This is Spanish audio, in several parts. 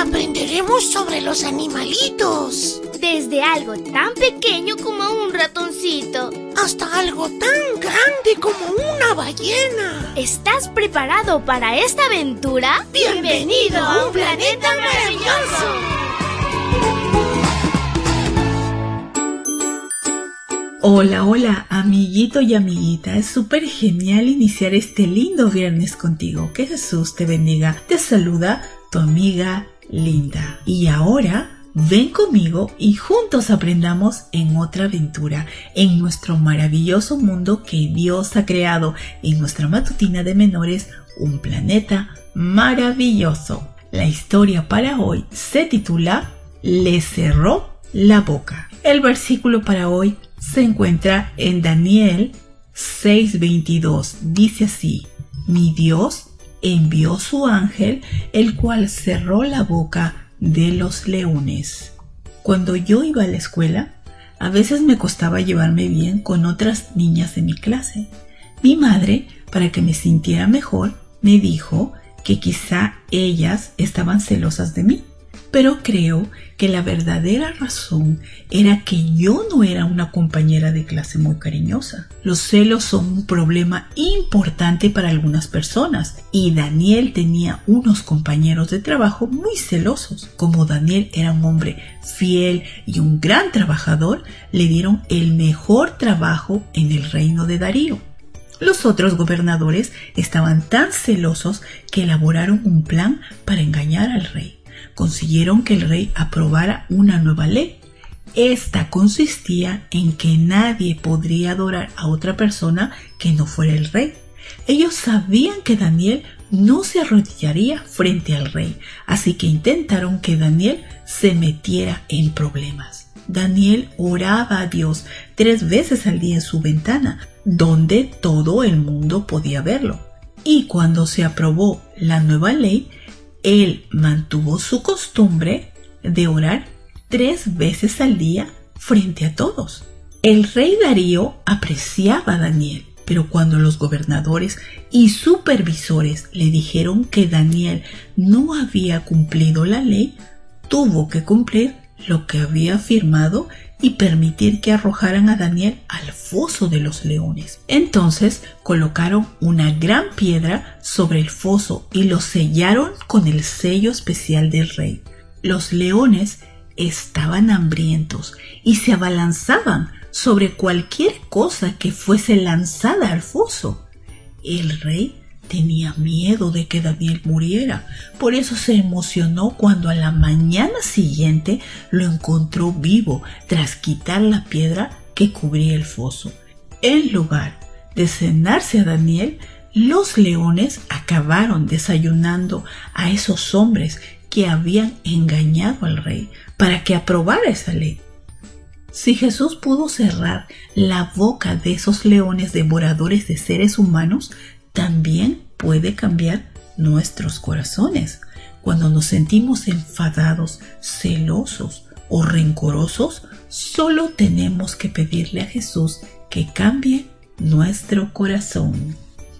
aprenderemos sobre los animalitos. Desde algo tan pequeño como un ratoncito. Hasta algo tan grande como una ballena. ¿Estás preparado para esta aventura? Bienvenido a un planeta maravilloso. Hola, hola, amiguito y amiguita. Es súper genial iniciar este lindo viernes contigo. Que Jesús te bendiga. Te saluda tu amiga Linda. Y ahora ven conmigo y juntos aprendamos en otra aventura, en nuestro maravilloso mundo que Dios ha creado, en nuestra matutina de menores, un planeta maravilloso. La historia para hoy se titula Le cerró la boca. El versículo para hoy se encuentra en Daniel 6:22. Dice así, mi Dios envió su ángel, el cual cerró la boca de los leones. Cuando yo iba a la escuela, a veces me costaba llevarme bien con otras niñas de mi clase. Mi madre, para que me sintiera mejor, me dijo que quizá ellas estaban celosas de mí pero creo que la verdadera razón era que yo no era una compañera de clase muy cariñosa. Los celos son un problema importante para algunas personas y Daniel tenía unos compañeros de trabajo muy celosos. Como Daniel era un hombre fiel y un gran trabajador, le dieron el mejor trabajo en el reino de Darío. Los otros gobernadores estaban tan celosos que elaboraron un plan para engañar al rey consiguieron que el rey aprobara una nueva ley. Esta consistía en que nadie podría adorar a otra persona que no fuera el rey. Ellos sabían que Daniel no se arrodillaría frente al rey, así que intentaron que Daniel se metiera en problemas. Daniel oraba a Dios tres veces al día en su ventana, donde todo el mundo podía verlo. Y cuando se aprobó la nueva ley, él mantuvo su costumbre de orar tres veces al día frente a todos. El rey Darío apreciaba a Daniel, pero cuando los gobernadores y supervisores le dijeron que Daniel no había cumplido la ley, tuvo que cumplir lo que había afirmado y permitir que arrojaran a Daniel al foso de los leones. Entonces colocaron una gran piedra sobre el foso y lo sellaron con el sello especial del rey. Los leones estaban hambrientos y se abalanzaban sobre cualquier cosa que fuese lanzada al foso. El rey tenía miedo de que Daniel muriera. Por eso se emocionó cuando a la mañana siguiente lo encontró vivo tras quitar la piedra que cubría el foso. En lugar de cenarse a Daniel, los leones acabaron desayunando a esos hombres que habían engañado al rey para que aprobara esa ley. Si Jesús pudo cerrar la boca de esos leones devoradores de seres humanos, también puede cambiar nuestros corazones. Cuando nos sentimos enfadados, celosos o rencorosos, solo tenemos que pedirle a Jesús que cambie nuestro corazón.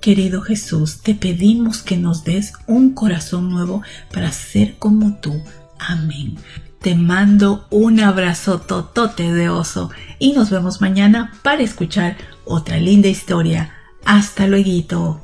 Querido Jesús, te pedimos que nos des un corazón nuevo para ser como tú. Amén. Te mando un abrazo totote de oso y nos vemos mañana para escuchar otra linda historia. Hasta luego.